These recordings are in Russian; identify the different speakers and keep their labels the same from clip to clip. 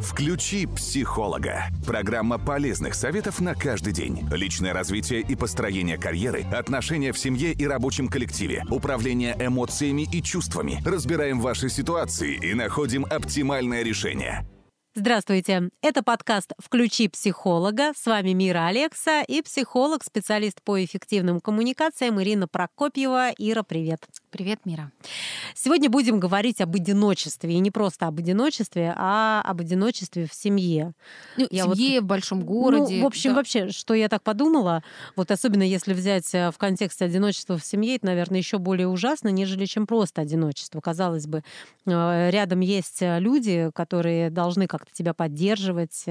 Speaker 1: Включи психолога. Программа полезных советов на каждый день. Личное развитие и построение карьеры, отношения в семье и рабочем коллективе, управление эмоциями и чувствами. Разбираем ваши ситуации и находим оптимальное решение.
Speaker 2: Здравствуйте. Это подкаст «Включи психолога». С вами Мира Алекса и психолог, специалист по эффективным коммуникациям Ирина Прокопьева. Ира, привет.
Speaker 3: Привет, Мира.
Speaker 2: Сегодня будем говорить об одиночестве. И не просто об одиночестве, а об одиночестве в семье.
Speaker 3: Ну, я семье, вот, в большом городе.
Speaker 2: Ну, в общем, да. вообще, что я так подумала, вот особенно если взять э, в контексте одиночества в семье, это, наверное, еще более ужасно, нежели чем просто одиночество. Казалось бы, э, рядом есть э, люди, которые должны как как-то тебя поддерживать,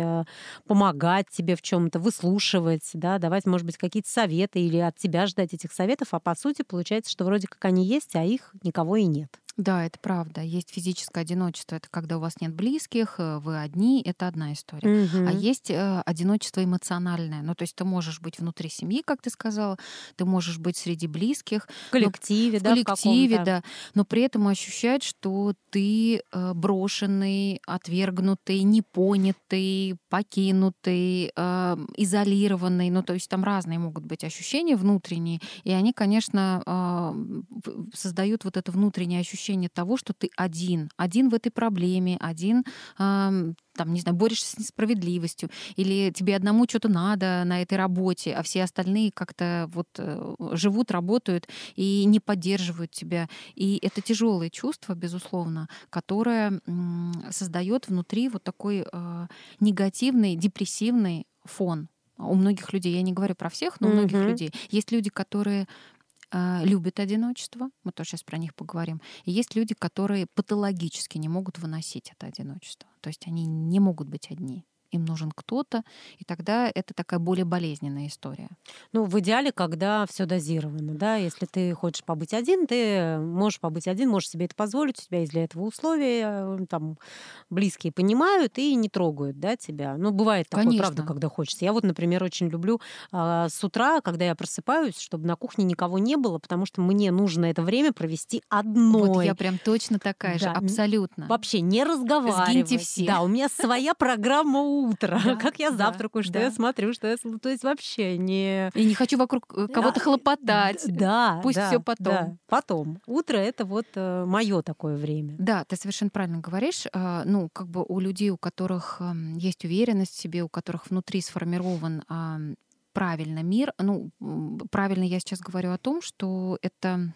Speaker 2: помогать тебе в чем-то, выслушивать, да, давать, может быть, какие-то советы или от тебя ждать этих советов, а по сути получается, что вроде как они есть, а их никого и нет.
Speaker 3: Да, это правда. Есть физическое одиночество, это когда у вас нет близких, э, вы одни, это одна история. Угу. А есть э, одиночество эмоциональное. Ну, то есть ты можешь быть внутри семьи, как ты сказала, ты можешь быть среди близких.
Speaker 2: В коллективе,
Speaker 3: но,
Speaker 2: да.
Speaker 3: В коллективе, в да. Но при этом ощущать, что ты э, брошенный, отвергнутый, непонятый, покинутый, э, изолированный. Ну, то есть там разные могут быть ощущения внутренние, и они, конечно, э, создают вот это внутреннее ощущение ощущение того, что ты один, один в этой проблеме, один там, не знаю, борешься с несправедливостью, или тебе одному что-то надо на этой работе, а все остальные как-то вот э, живут, работают и не поддерживают тебя. И это тяжелое чувство, безусловно, которое создает внутри вот такой э, негативный, депрессивный фон. У многих людей, я не говорю про всех, но у многих mm-hmm. людей. Есть люди, которые а, любят одиночество, мы тоже сейчас про них поговорим. И есть люди, которые патологически не могут выносить это одиночество. То есть они не могут быть одни им нужен кто-то, и тогда это такая более болезненная история.
Speaker 2: Ну, в идеале, когда все дозировано, да, если ты хочешь побыть один, ты можешь побыть один, можешь себе это позволить, у тебя есть для этого условия, э, там, близкие понимают и не трогают, да, тебя. Ну, бывает такое, Конечно. правда, когда хочется. Я вот, например, очень люблю а, с утра, когда я просыпаюсь, чтобы на кухне никого не было, потому что мне нужно это время провести одной.
Speaker 3: Вот я прям точно такая да. же, абсолютно.
Speaker 2: Вообще не разговаривать.
Speaker 3: Сгиньте все.
Speaker 2: Да, у меня своя программа утро, да, как я завтракаю, да, что да. я смотрю, что я... То есть вообще не...
Speaker 3: И не хочу вокруг э, кого-то хлопотать.
Speaker 2: Да,
Speaker 3: Пусть
Speaker 2: да,
Speaker 3: все потом.
Speaker 2: Да, потом. Утро — это вот э, мое такое время.
Speaker 3: Да, ты совершенно правильно говоришь. А, ну, как бы у людей, у которых эм, есть уверенность в себе, у которых внутри сформирован правильно мир. Ну, правильно я сейчас говорю о том, что это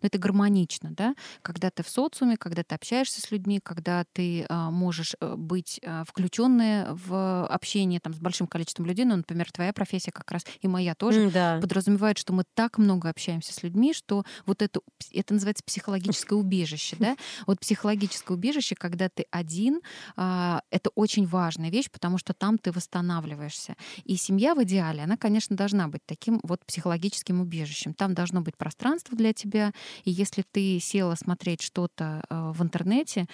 Speaker 3: но это гармонично, да, когда ты в социуме, когда ты общаешься с людьми, когда ты а, можешь э, быть а, включенная в общение там, с большим количеством людей, ну, например, твоя профессия как раз и моя тоже
Speaker 2: да.
Speaker 3: подразумевает, что мы так много общаемся с людьми, что вот это, это называется психологическое убежище, да, вот психологическое убежище, когда ты один, а, это очень важная вещь, потому что там ты восстанавливаешься. И семья в идеале, она, конечно, должна быть таким вот психологическим убежищем. Там должно быть пространство для тебя, и если ты села смотреть что-то э, в интернете,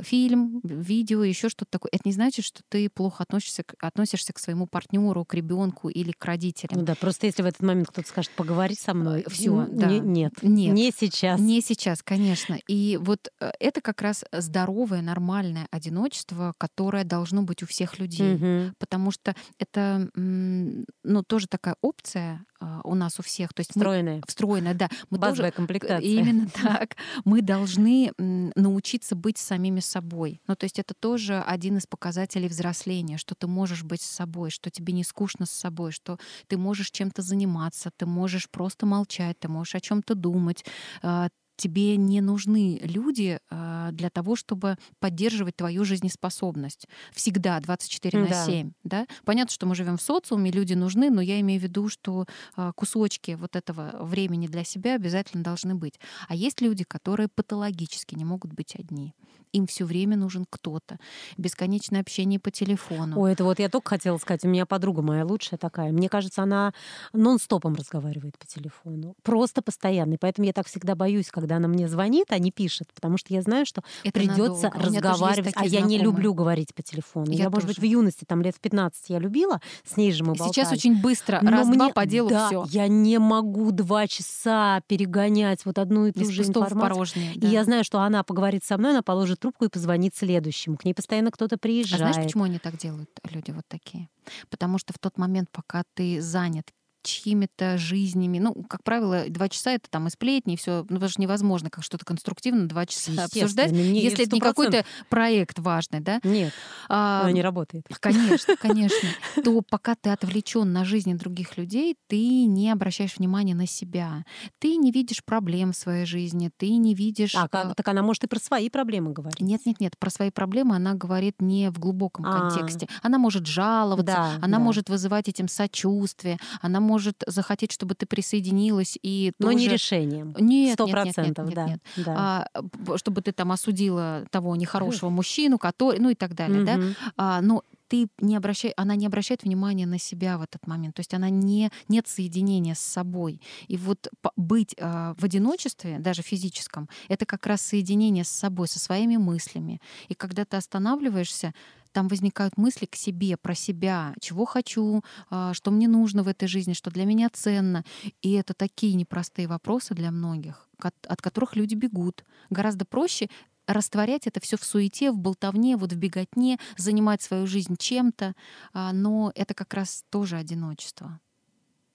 Speaker 3: фильм, видео, еще что-то такое, это не значит, что ты плохо относишься, относишься к своему партнеру, к ребенку или к родителям.
Speaker 2: Ну да, просто если в этот момент кто-то скажет, поговори со мной,
Speaker 3: все, да.
Speaker 2: Не, нет,
Speaker 3: нет,
Speaker 2: не сейчас.
Speaker 3: Не сейчас, конечно. И вот э, это как раз здоровое, нормальное одиночество, которое должно быть у всех людей,
Speaker 2: угу.
Speaker 3: потому что это, ну, тоже такая опция у нас у всех. То есть
Speaker 2: встроенная. Мы,
Speaker 3: встроенная, да.
Speaker 2: Мы Базовая тоже, комплектация.
Speaker 3: Именно так. Мы должны научиться быть самими собой. Ну, то есть это тоже один из показателей взросления, что ты можешь быть с собой, что тебе не скучно с собой, что ты можешь чем-то заниматься, ты можешь просто молчать, ты можешь о чем-то думать, а, тебе не нужны люди а, для того, чтобы поддерживать твою жизнеспособность. Всегда 24 на 7. Да. Да? Понятно, что мы живем в социуме, люди нужны, но я имею в виду, что а, кусочки вот этого времени для себя обязательно должны быть. А есть люди, которые патологически не могут быть одни. Им все время нужен кто-то. Бесконечное общение по телефону.
Speaker 2: Ой, это вот я только хотела сказать, у меня подруга моя лучшая такая. Мне кажется, она нон-стопом разговаривает по телефону. Просто постоянно. И поэтому я так всегда боюсь, когда когда она мне звонит, а не пишет, потому что я знаю, что
Speaker 3: Это
Speaker 2: придется
Speaker 3: надолго.
Speaker 2: Разговаривать. А я не люблю говорить по телефону. Я,
Speaker 3: Я
Speaker 2: может быть, в юности, там лет в 15 я любила, с ней же мы болтали.
Speaker 3: Сейчас очень быстро,
Speaker 2: Но
Speaker 3: раз-два
Speaker 2: мне-
Speaker 3: по делу
Speaker 2: да,
Speaker 3: все.
Speaker 2: я не могу два часа перегонять вот одну и ту
Speaker 3: Из
Speaker 2: же информацию.
Speaker 3: порожнее.
Speaker 2: И
Speaker 3: да.
Speaker 2: я знаю, что она поговорит со мной, она положит трубку и позвонит следующему. К ней постоянно кто-то
Speaker 3: А
Speaker 2: приезжает.
Speaker 3: знаешь, почему они так делают, люди вот такие? Потому что в тот момент, пока ты занят чьими-то жизнями. Ну, как правило, два часа это там и сплетни, и все. Ну, что невозможно как что-то конструктивно два часа обсуждать,
Speaker 2: не-
Speaker 3: если это не
Speaker 2: 100%.
Speaker 3: какой-то проект важный, да?
Speaker 2: Нет,
Speaker 3: А,
Speaker 2: она не работает.
Speaker 3: Конечно, конечно. То пока ты отвлечен на жизни других людей, ты не обращаешь внимания на себя. Ты не видишь проблем в своей жизни, ты не видишь...
Speaker 2: А,
Speaker 3: э,
Speaker 2: как- так она может и про свои проблемы говорить.
Speaker 3: Нет, нет, нет. Про свои проблемы она говорит не в глубоком
Speaker 2: А.
Speaker 3: контексте. Она может жаловаться,
Speaker 2: Да,
Speaker 3: она
Speaker 2: да.
Speaker 3: может вызывать этим сочувствие, она может захотеть, чтобы ты присоединилась и
Speaker 2: Но не
Speaker 3: тоже-
Speaker 2: решением.
Speaker 3: Нет,
Speaker 2: Сто
Speaker 3: нет, нет, нет, нет,
Speaker 2: да.
Speaker 3: нет.
Speaker 2: да.
Speaker 3: А, чтобы ты там осудила того нехорошего мужчину, который, ну и так далее, да.
Speaker 2: Мгм.
Speaker 3: А, но ты не обращай, она не обращает внимания на себя в этот момент. То есть она не нет соединения с собой. И вот быть а, в одиночестве, даже физическом, это как раз соединение с собой, со своими мыслями. И когда ты останавливаешься, там возникают мысли к себе, про себя, чего хочу, а, что мне нужно в этой жизни, что для меня ценно. И это такие непростые вопросы для многих, от которых люди бегут. Гораздо проще растворять это все в суете, в болтовне, вот в беготне, занимать свою жизнь чем-то, а, но это как раз тоже одиночество,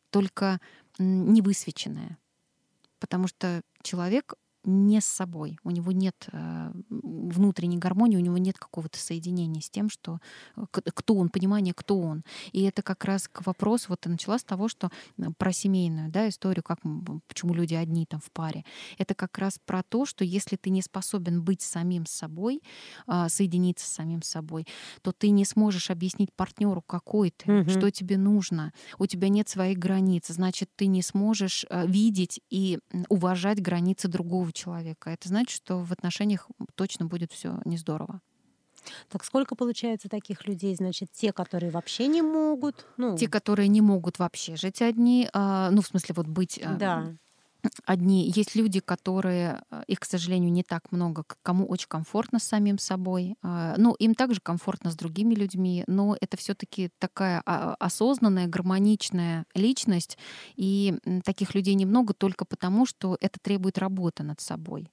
Speaker 3: только не высвеченное, потому что человек не с собой, у него нет э, внутренней гармонии, у него нет какого-то соединения с тем, что э, кто он, понимание, кто он. И это как раз к вопросу, вот ты начала с того, что э, про семейную да, историю, как, почему люди одни там в паре. Это как раз про то, что если ты не способен быть самим собой, а, соединиться с самим собой, то ты не сможешь объяснить партнеру, какой ты,
Speaker 2: Мгм.
Speaker 3: что тебе нужно. У тебя нет своих границ, значит, ты не сможешь а, видеть и уважать границы другого человека. Это значит, что в отношениях точно будет все не здорово.
Speaker 2: Так сколько получается таких людей? Значит, те, которые вообще не могут. Ну,
Speaker 3: Те, которые не могут вообще жить одни, а, ну, в смысле, вот быть а,
Speaker 2: да.
Speaker 3: Одни. Есть люди, которые, э, их, к сожалению, не так много, кому очень комфортно с самим собой. А, Ну, им также комфортно с другими людьми, но это все таки такая а, осознанная, гармоничная личность. И таких людей немного только потому, что это требует работы над собой.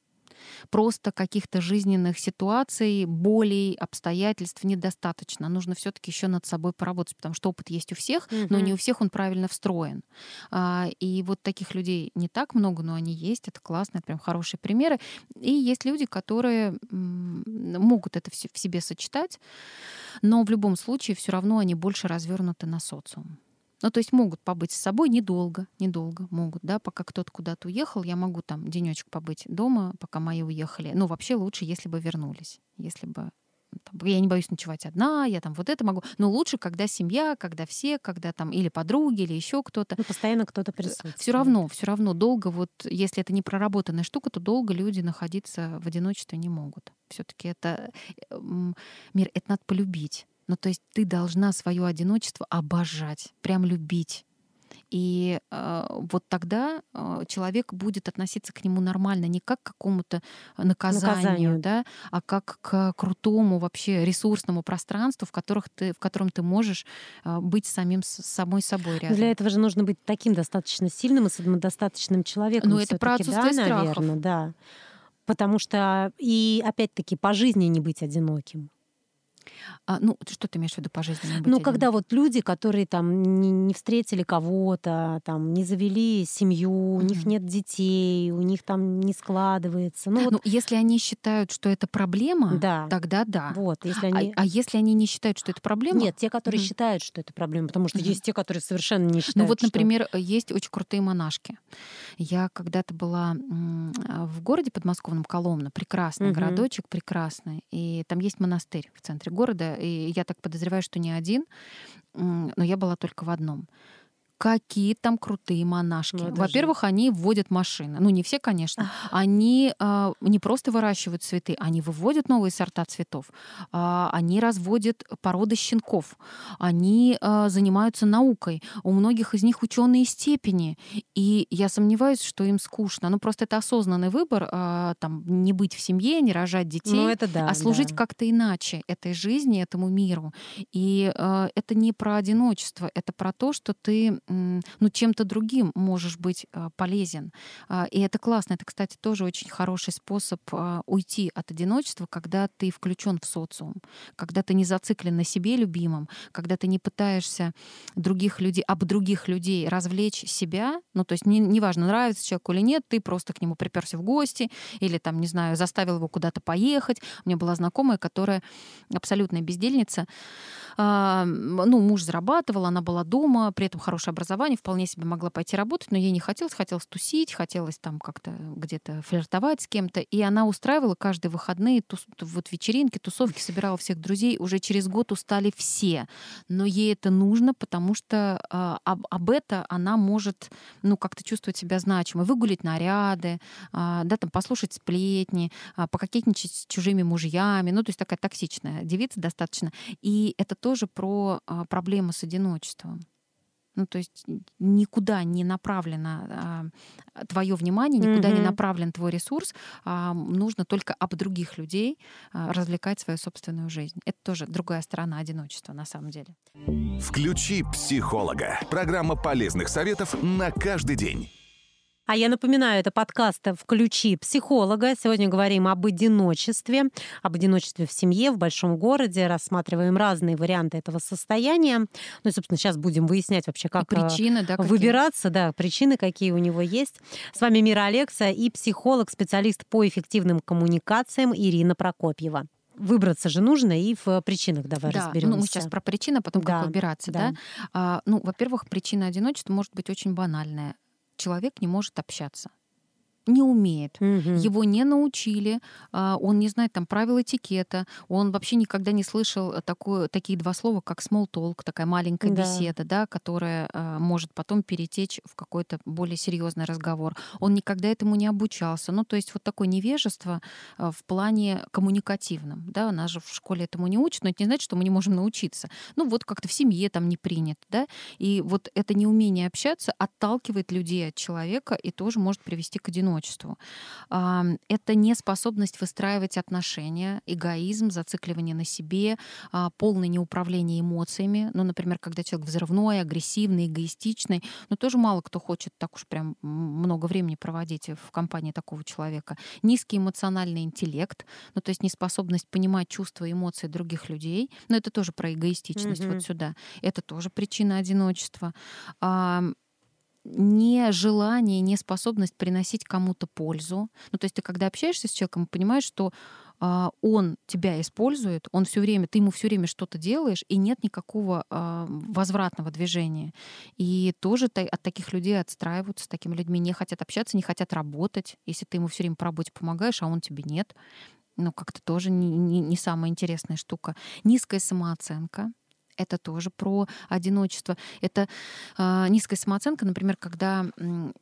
Speaker 3: Просто каких-то жизненных ситуаций, болей, обстоятельств недостаточно. Нужно все-таки еще над собой поработать, потому что опыт есть у всех, но
Speaker 2: Мгм.
Speaker 3: не у всех он правильно встроен. А, И вот таких людей не так много, но они есть. Это классно, это прям хорошие примеры. И есть люди, которые могут это все в себе сочетать, но в любом случае все равно они больше развернуты на социум. Ну, то есть могут побыть с собой недолго, недолго могут, да, пока кто-то куда-то уехал, я могу там денечек побыть дома, пока мои уехали. Ну, вообще лучше, если бы вернулись, если бы там, я не боюсь ночевать одна, я там вот это могу. Но лучше, когда семья, когда все, когда там или подруги, или еще кто-то.
Speaker 2: Ну, постоянно кто-то присутствует.
Speaker 3: Все равно, все равно долго, вот если это не проработанная штука, то долго люди находиться в одиночестве не могут. Все-таки это э, мир, это надо полюбить. Ну, то есть ты должна свое одиночество обожать, прям любить. И э, вот тогда э, человек будет относиться к нему нормально, не как к какому-то наказанию,
Speaker 2: Наказанию.
Speaker 3: да, а как к крутому вообще ресурсному пространству, в, которых ты, в котором ты можешь э, быть самим с самой собой рядом.
Speaker 2: Для этого же нужно быть таким достаточно сильным и самодостаточным человеком.
Speaker 3: Ну, это про
Speaker 2: всё-таки, да,
Speaker 3: отсутствие страхов.
Speaker 2: наверное, да. Потому что и опять-таки по жизни не быть одиноким.
Speaker 3: А, ну, что ты имеешь в виду по жизни?
Speaker 2: Ну, когда вот люди, которые там не, не встретили кого-то, там не завели семью, у них нет детей, у них там не складывается. Ну, вот,
Speaker 3: Ну, если они считают, что это проблема,
Speaker 2: да.
Speaker 3: тогда да.
Speaker 2: Вот, если
Speaker 3: А-
Speaker 2: они...
Speaker 3: А, если они не считают, что это проблема?
Speaker 2: Нет, те, которые
Speaker 3: Мгм.
Speaker 2: считают, что это проблема, потому что
Speaker 3: Мгм.
Speaker 2: есть те, которые совершенно не считают.
Speaker 3: Ну вот,
Speaker 2: что-
Speaker 3: например, есть очень крутые монашки. Я когда-то была а, в городе подмосковном Коломна, прекрасный
Speaker 2: Мгм.
Speaker 3: городочек, прекрасный. И там есть монастырь в центре города. И я так подозреваю, что не один, но я была только в одном. Какие там крутые монашки. Ну, Во-первых, же... они вводят машины. Ну, не все, конечно. Они э, не просто выращивают цветы, они выводят новые сорта цветов. Э, они разводят породы щенков. Они э, занимаются наукой. У многих из них ученые степени. И я сомневаюсь, что им скучно. Ну, просто это осознанный выбор. Э, там, не быть в семье, не рожать детей, ну, это да, а служить да. как-то иначе этой жизни, этому миру. И э, это не про одиночество, это про то, что ты ну, чем-то другим можешь быть э, полезен. Э, и это классно. Это, кстати, тоже очень хороший способ э, уйти от одиночества, когда ты включен в социум, когда ты не зациклен на себе любимом, когда ты не пытаешься других людей, об других людей развлечь себя. Ну, то есть не, неважно, нравится человеку или нет, ты просто к нему приперся в гости или там, не знаю, заставил его куда-то поехать. У меня была знакомая, которая абсолютная бездельница. А, ну, муж зарабатывал, она была дома, при этом хорошее образование, вполне себе могла пойти работать, но ей не хотелось, хотелось тусить, хотелось там как-то где-то флиртовать с кем-то. И она устраивала каждые выходные тус, вот вечеринки, тусовки, собирала всех друзей. Уже через год устали все. Но ей это нужно, потому что а, об, об это она может, ну, как-то чувствовать себя значимой. Выгулить наряды, а, да, там, послушать сплетни, а, пококетничать с чужими мужьями. Ну, то есть такая токсичная девица достаточно. И это тоже про а, проблемы с одиночеством. Ну, то есть никуда не направлено а, твое внимание, никуда mm-hmm. не направлен твой ресурс. А, нужно только об других людей а, развлекать свою собственную жизнь. Это тоже другая сторона одиночества на самом деле.
Speaker 1: Включи психолога. Программа полезных советов на каждый день.
Speaker 2: А я напоминаю, это подкаст «Включи психолога». Сегодня говорим об одиночестве, об одиночестве в семье, в большом городе. Рассматриваем разные варианты этого состояния. Ну и, собственно, сейчас будем выяснять вообще, как и причины, да, выбираться, какие? да, причины, какие у него есть. С вами Мира Алекса и психолог, специалист по эффективным коммуникациям Ирина Прокопьева выбраться же нужно и в причинах давай да, разберемся.
Speaker 3: Ну, мы сейчас про причины, а потом да, как выбираться, да. да? А, ну, во-первых, причина одиночества может быть очень банальная человек не может общаться не умеет, угу. его не научили, а, он не знает там правил этикета, он вообще никогда не слышал такое, такие два слова, как small talk, такая маленькая да. беседа, да, которая а, может потом перетечь в какой-то более серьезный разговор. Он никогда этому не обучался. Ну, то есть вот такое невежество а, в плане коммуникативном. Да, нас же в школе этому не учат, но это не значит, что мы не можем научиться. Ну, вот как-то в семье там не принято, да, и вот это неумение общаться отталкивает людей от человека и тоже может привести к одиночеству одиночеству. Это неспособность выстраивать отношения, эгоизм, зацикливание на себе, а, полное неуправление эмоциями. Ну, например, когда человек взрывной, агрессивный, эгоистичный, но тоже мало кто хочет так уж прям много времени проводить в компании такого человека. Низкий эмоциональный интеллект, ну, то есть неспособность понимать чувства и эмоции других людей, но это тоже про эгоистичность mm-hmm. вот сюда. Это тоже причина одиночества не желание, не способность приносить кому-то пользу. Ну, то есть ты когда общаешься с человеком, понимаешь, что а, он тебя использует, он все время, ты ему все время что-то делаешь, и нет никакого а, возвратного движения. И тоже от таких людей отстраиваются, с такими людьми не хотят общаться, не хотят работать, если ты ему все время по работе помогаешь, а он тебе нет. Ну, как-то тоже не, не, не самая интересная штука. Низкая самооценка это тоже про одиночество. Это э, низкая самооценка, например, когда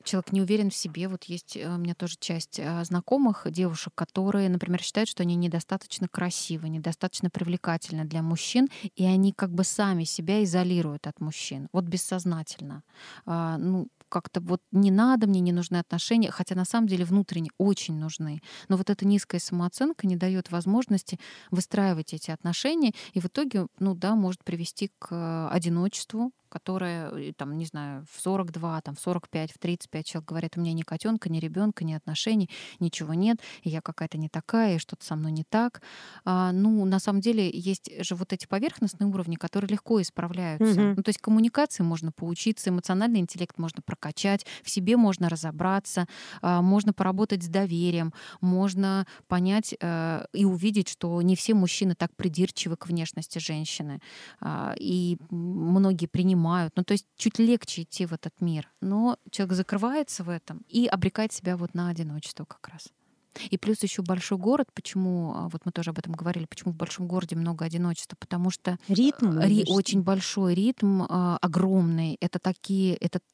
Speaker 3: человек не уверен в себе. Вот есть э, у меня тоже часть э, знакомых девушек, которые, например, считают, что они недостаточно красивы, недостаточно привлекательны для мужчин, и они как бы сами себя изолируют от мужчин. Вот бессознательно. Э, ну, как-то вот не надо, мне не нужны отношения, хотя на самом деле внутренне очень нужны. Но вот эта низкая самооценка не дает возможности выстраивать эти отношения, и в итоге, ну да, может привести к одиночеству, которая, э, там, не знаю, в 42, там, в 45, в 35 человек говорит, у меня ни котенка, ни ребенка, ни отношений, ничего нет, и я какая-то не такая, и что-то со мной не так. А, ну, на самом деле, есть же вот эти поверхностные уровни, которые легко исправляются. Mm-hmm. Ну, то есть коммуникации можно поучиться, эмоциональный интеллект можно прокачать, в себе можно разобраться, а, можно поработать с доверием, можно понять а, и увидеть, что не все мужчины так придирчивы к внешности женщины. А, и многие принимают понимают. Ну, то есть чуть легче идти в этот мир. Но человек закрывается в этом и обрекает себя вот на одиночество как раз. И плюс еще большой город. Почему, а, вот мы тоже об этом говорили, почему в большом городе много одиночества? Потому что
Speaker 2: ритм
Speaker 3: ри, очень большой ритм, э, огромный. Это такие, это Э,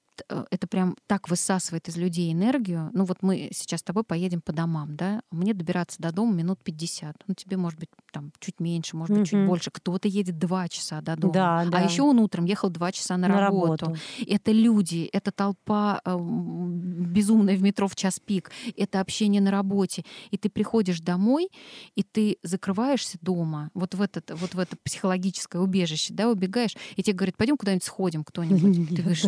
Speaker 3: это прям так высасывает из людей энергию. Ну вот мы сейчас с тобой поедем по домам, да? Мне добираться до дома минут 50. Ну тебе может быть там чуть меньше, может быть чуть больше. Кто-то едет два часа до дома.
Speaker 2: Да,
Speaker 3: да. А еще он утром ехал два часа на,
Speaker 2: на
Speaker 3: работу.
Speaker 2: работу.
Speaker 3: Это люди, это толпа э, безумная в метро в час пик, это общение на работе. И ты приходишь домой, и ты закрываешься дома, вот в, этот, вот в это психологическое убежище, да, убегаешь, и тебе говорят, пойдем куда-нибудь сходим, кто-нибудь. Ты говоришь,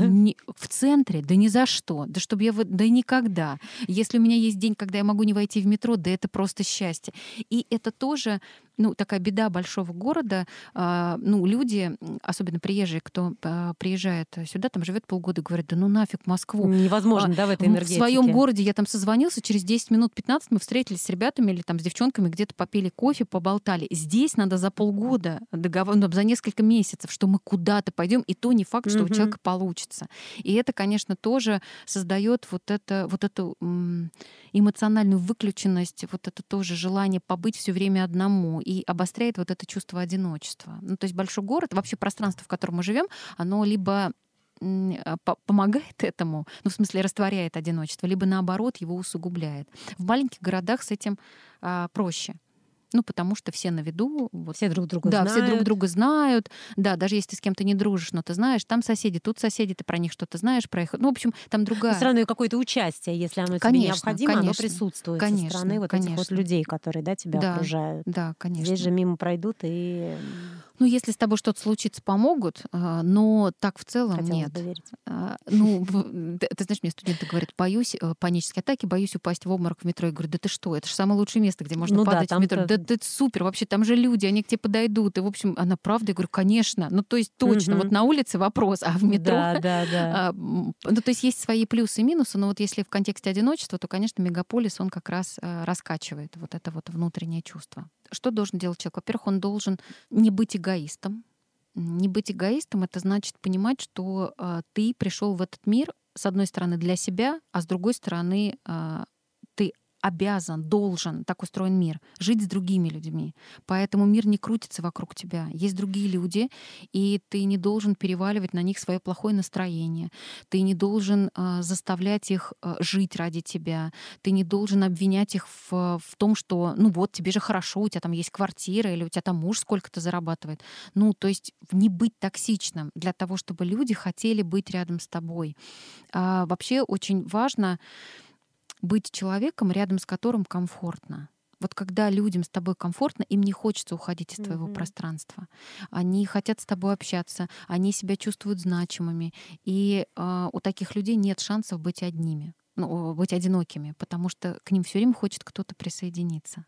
Speaker 3: в центре? Да ни за что. Да чтобы я... Да никогда. Если у меня есть день, когда я могу не войти в метро, да это просто счастье. И это тоже ну, такая беда большого города. А, ну, люди, особенно приезжие, кто а, приезжает сюда, там живет полгода, говорят, да ну нафиг Москву.
Speaker 2: Невозможно, а, да, в этой энергетике.
Speaker 3: В своем городе я там созвонился, через 10 минут 15 мы встретились с ребятами или там с девчонками, где-то попили кофе, поболтали. Здесь надо за полгода, договор, ну, за несколько месяцев, что мы куда-то пойдем, и то не факт, что угу. у человека получится. И это, конечно, тоже создает вот это, вот эту эмоциональную выключенность, вот это тоже желание побыть все время одному и обостряет вот это чувство одиночества. Ну, то есть большой город, вообще пространство, в котором мы живем, оно либо а, помогает этому, ну, в смысле, растворяет одиночество, либо наоборот его усугубляет. В маленьких городах с этим а, проще. Ну, потому что все на виду.
Speaker 2: Вот. Все друг друга
Speaker 3: да,
Speaker 2: знают.
Speaker 3: Да, все друг друга знают. Да, даже если ты с кем-то не дружишь, но ты знаешь, там соседи, тут соседи, ты про них что-то знаешь, про их... Ну, в общем, там другая...
Speaker 2: Все равно какое-то участие, если оно
Speaker 3: конечно,
Speaker 2: тебе необходимо,
Speaker 3: конечно,
Speaker 2: оно присутствует
Speaker 3: конечно,
Speaker 2: со стороны вот
Speaker 3: конечно.
Speaker 2: этих вот людей, которые да, тебя
Speaker 3: да,
Speaker 2: окружают.
Speaker 3: Да, конечно.
Speaker 2: Здесь же мимо пройдут и...
Speaker 3: Ну, если с тобой что-то случится, помогут, а, но так в целом
Speaker 2: Хотелось
Speaker 3: нет.
Speaker 2: Бы верить.
Speaker 3: А, ну, ты знаешь, мне студенты говорят, боюсь э, панической атаки, боюсь упасть в обморок в метро. Я говорю, да ты что, это же самое лучшее место, где можно
Speaker 2: ну,
Speaker 3: падать
Speaker 2: да,
Speaker 3: в метро. Да, да это супер, вообще там же люди, они к тебе подойдут. И, в общем, она правда, я говорю, конечно. Ну, то есть точно, угу. вот на улице вопрос, а в метро...
Speaker 2: Да, да, да.
Speaker 3: А, ну, то есть есть свои плюсы и минусы, но вот если в контексте одиночества, то, конечно, мегаполис, он как раз раскачивает вот это вот внутреннее чувство. Что должен делать человек? Во-первых, он должен не быть эгоистом, не быть эгоистом это значит понимать, что э, ты пришел в этот мир с одной стороны для себя, а с другой стороны э, обязан, должен, так устроен мир, жить с другими людьми. Поэтому мир не крутится вокруг тебя. Есть другие люди, и ты не должен переваливать на них свое плохое настроение. Ты не должен э, заставлять их э, жить ради тебя. Ты не должен обвинять их в, в том, что, ну вот, тебе же хорошо, у тебя там есть квартира, или у тебя там муж сколько-то зарабатывает. Ну, то есть не быть токсичным для того, чтобы люди хотели быть рядом с тобой. А, вообще очень важно быть человеком, рядом с которым комфортно. Вот когда людям с тобой комфортно, им не хочется уходить из твоего mm-hmm. пространства. Они хотят с тобой общаться, они себя чувствуют значимыми. И э, у таких людей нет шансов быть одними, ну, быть одинокими, потому что к ним все время хочет кто-то присоединиться.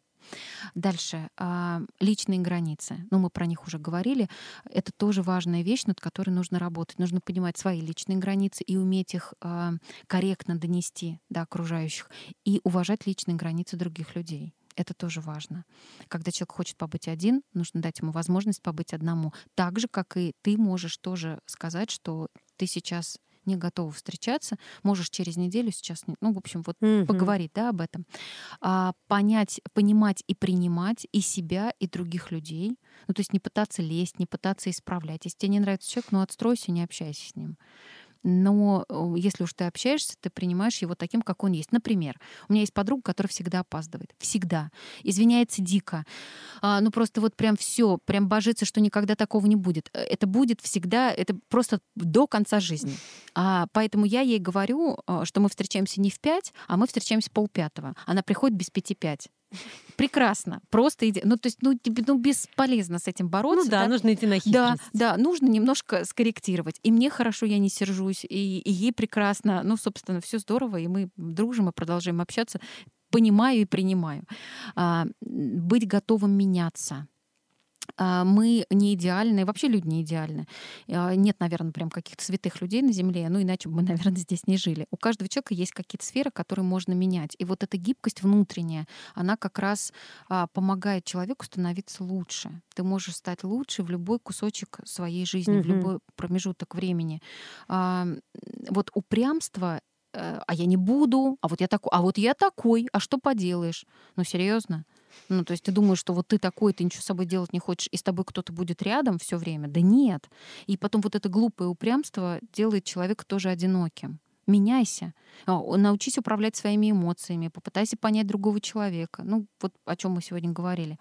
Speaker 3: Дальше. А, личные границы. Ну, мы про них уже говорили. Это тоже важная вещь, над которой нужно работать. Нужно понимать свои личные границы и уметь их а, корректно донести до окружающих. И уважать личные границы других людей. Это тоже важно. Когда человек хочет побыть один, нужно дать ему возможность побыть одному. Так же, как и ты можешь тоже сказать, что ты сейчас не готова встречаться, можешь через неделю сейчас, не... ну, в общем, вот mm-hmm. поговорить, да, об этом. А, понять, понимать и принимать и себя, и других людей. Ну, то есть не пытаться лезть, не пытаться исправлять. Если тебе не нравится человек, ну, отстройся, не общайся с ним но э, если уж ты общаешься, ты принимаешь его таким, как он есть. Например, у меня есть подруга, которая всегда опаздывает. Всегда. Извиняется дико. А, ну просто вот прям все, прям божится, что никогда такого не будет. Э, это будет всегда, это просто до конца жизни. А, поэтому я ей говорю, э, что мы встречаемся не в пять, а мы встречаемся полпятого. Она приходит без пяти пять. Прекрасно. Просто иди. Ну, то есть, ну, тебе ну, бесполезно с этим бороться.
Speaker 2: Ну да,
Speaker 3: да?
Speaker 2: нужно идти на хитрость.
Speaker 3: Да, да, нужно немножко скорректировать. И мне хорошо, я не сержусь, и, и ей прекрасно. Ну, собственно, все здорово, и мы дружим и продолжаем общаться. Понимаю и принимаю. А, быть готовым меняться мы не идеальны, вообще люди не идеальны. А, нет, наверное, прям каких-то святых людей на Земле, ну иначе бы мы, наверное, здесь не жили. У каждого человека есть какие-то сферы, которые можно менять. И вот эта гибкость внутренняя, она как раз а, помогает человеку становиться лучше. Ты можешь стать лучше в любой кусочек своей жизни, mm-hmm. в любой промежуток времени. Вот упрямство э, а я не буду, а вот я такой, а вот я такой, а что поделаешь? Ну, серьезно? Ну, то есть ты думаешь, что вот ты такой, ты ничего с собой делать не хочешь, и с тобой кто-то будет рядом все время? Да нет. И потом вот это глупое упрямство делает человека тоже одиноким. Меняйся, а, научись управлять своими эмоциями, попытайся понять другого человека. Ну, вот о чем мы сегодня говорили.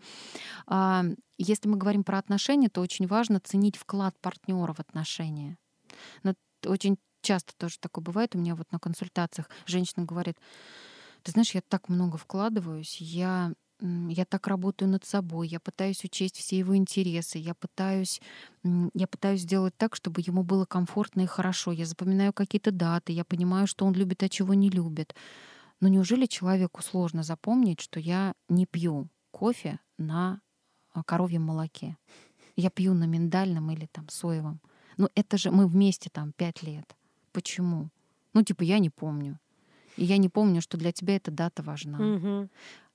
Speaker 3: А, если мы говорим про отношения, то очень важно ценить вклад партнера в отношения. Но очень часто тоже такое бывает у меня вот на консультациях. Женщина говорит, ты знаешь, я так много вкладываюсь, я я так работаю над собой, я пытаюсь учесть все его интересы, я пытаюсь, я пытаюсь сделать так, чтобы ему было комфортно и хорошо. Я запоминаю какие-то даты, я понимаю, что он любит, а чего не любит. Но неужели человеку сложно запомнить, что я не пью кофе на а, коровьем молоке? Я пью на миндальном или там соевом. Но это же мы вместе там пять лет. Почему? Ну, типа, я не помню. И я не помню, что для тебя эта дата важна.
Speaker 2: Угу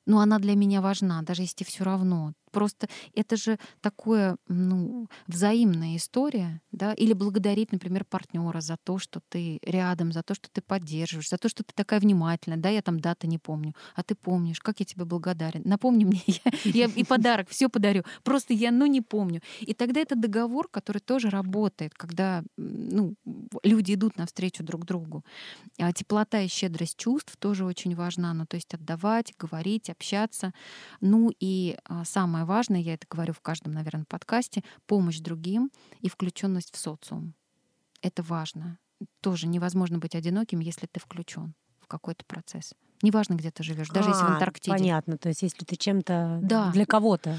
Speaker 3: но она для меня важна, даже если все равно. Просто это же такое, ну, взаимная история, да, или благодарить, например, партнера за то, что ты рядом, за то, что ты поддерживаешь, за то, что ты такая внимательная, да, я там даты не помню, а ты помнишь, как я тебе благодарен. Напомни мне, я, я и подарок, все подарю. Просто я, ну, не помню. И тогда это договор, который тоже работает, когда, ну, люди идут навстречу друг другу. А теплота и щедрость чувств тоже очень важна, ну, то есть отдавать, говорить, общаться. Ну и а, самое важное, я это говорю в каждом, наверное, подкасте, помощь другим и включенность в социум. Это важно. Тоже невозможно быть одиноким, если ты включен в какой-то процесс. Неважно, где ты живешь, даже а, если в а, Антарктиде.
Speaker 2: Понятно. То есть, если ты чем-то да. для кого-то.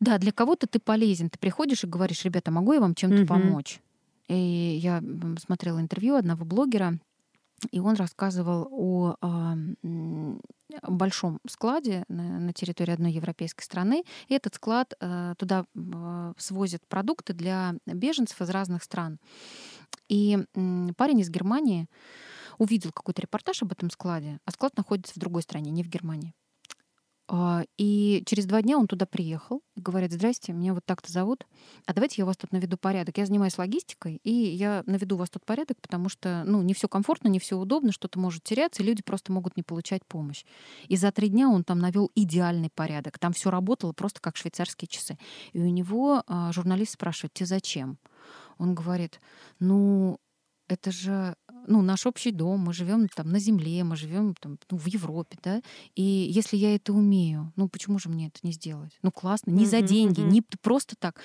Speaker 3: Да, для кого-то ты полезен. Ты приходишь и говоришь, ребята, могу я вам чем-то угу. помочь? И я смотрела интервью одного блогера, и он рассказывал о большом складе на, территории одной европейской страны. И этот склад э, туда э, свозят продукты для беженцев из разных стран. И парень из Германии увидел какой-то репортаж об этом складе, а склад находится в другой стране, не в Германии. А, и через два дня он туда приехал говорит, здрасте, меня вот так-то зовут, а давайте я у вас тут наведу порядок. Я занимаюсь логистикой, и я наведу у вас тут порядок, потому что ну, не все комфортно, не все удобно, что-то может теряться, и люди просто могут не получать помощь. И за три дня он там навел идеальный порядок. Там все работало просто как швейцарские часы. И у него а, журналист спрашивает, тебе зачем? Он говорит, ну, это же ну, наш общий дом, мы живем там на земле, мы живем там, ну, в Европе, да, и если я это умею, ну, почему же мне это не сделать? Ну, классно, не за деньги, не просто так.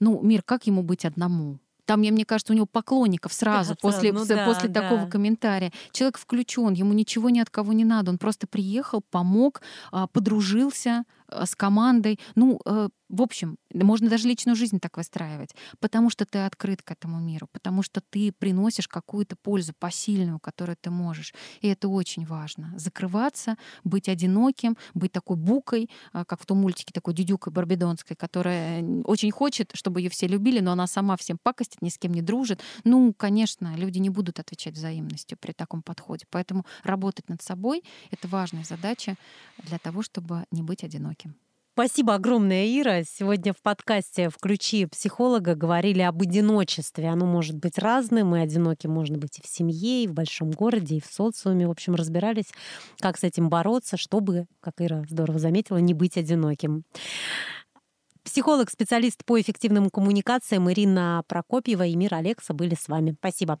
Speaker 3: Ну, мир, как ему быть одному? Там, мне кажется, у него поклонников сразу да, после, ну, да, после да. такого комментария. Человек включен, ему ничего ни от кого не надо. Он просто приехал, помог, а, подружился с командой. Ну, э, в общем, можно даже личную жизнь так выстраивать, потому что ты открыт к этому миру, потому что ты приносишь какую-то пользу посильную, которую ты можешь. И это очень важно. Закрываться, быть одиноким, быть такой букой, а, как в том мультике, такой дюдюкой барбидонской, которая очень хочет, чтобы ее все любили, но она сама всем пакостит, ни с кем не дружит. Ну, конечно, люди не будут отвечать взаимностью при таком подходе. Поэтому работать над собой — это важная задача для того, чтобы не быть одиноким.
Speaker 2: Спасибо огромное, Ира. Сегодня в подкасте «Включи психолога» говорили об одиночестве. Оно может быть разным, и одиноким можно быть и в семье, и в большом городе, и в социуме. В общем, разбирались, как с этим бороться, чтобы, как Ира здорово заметила, не быть одиноким. Психолог, специалист по эффективным коммуникациям Ирина Прокопьева и Мир Алекса были с вами. Спасибо.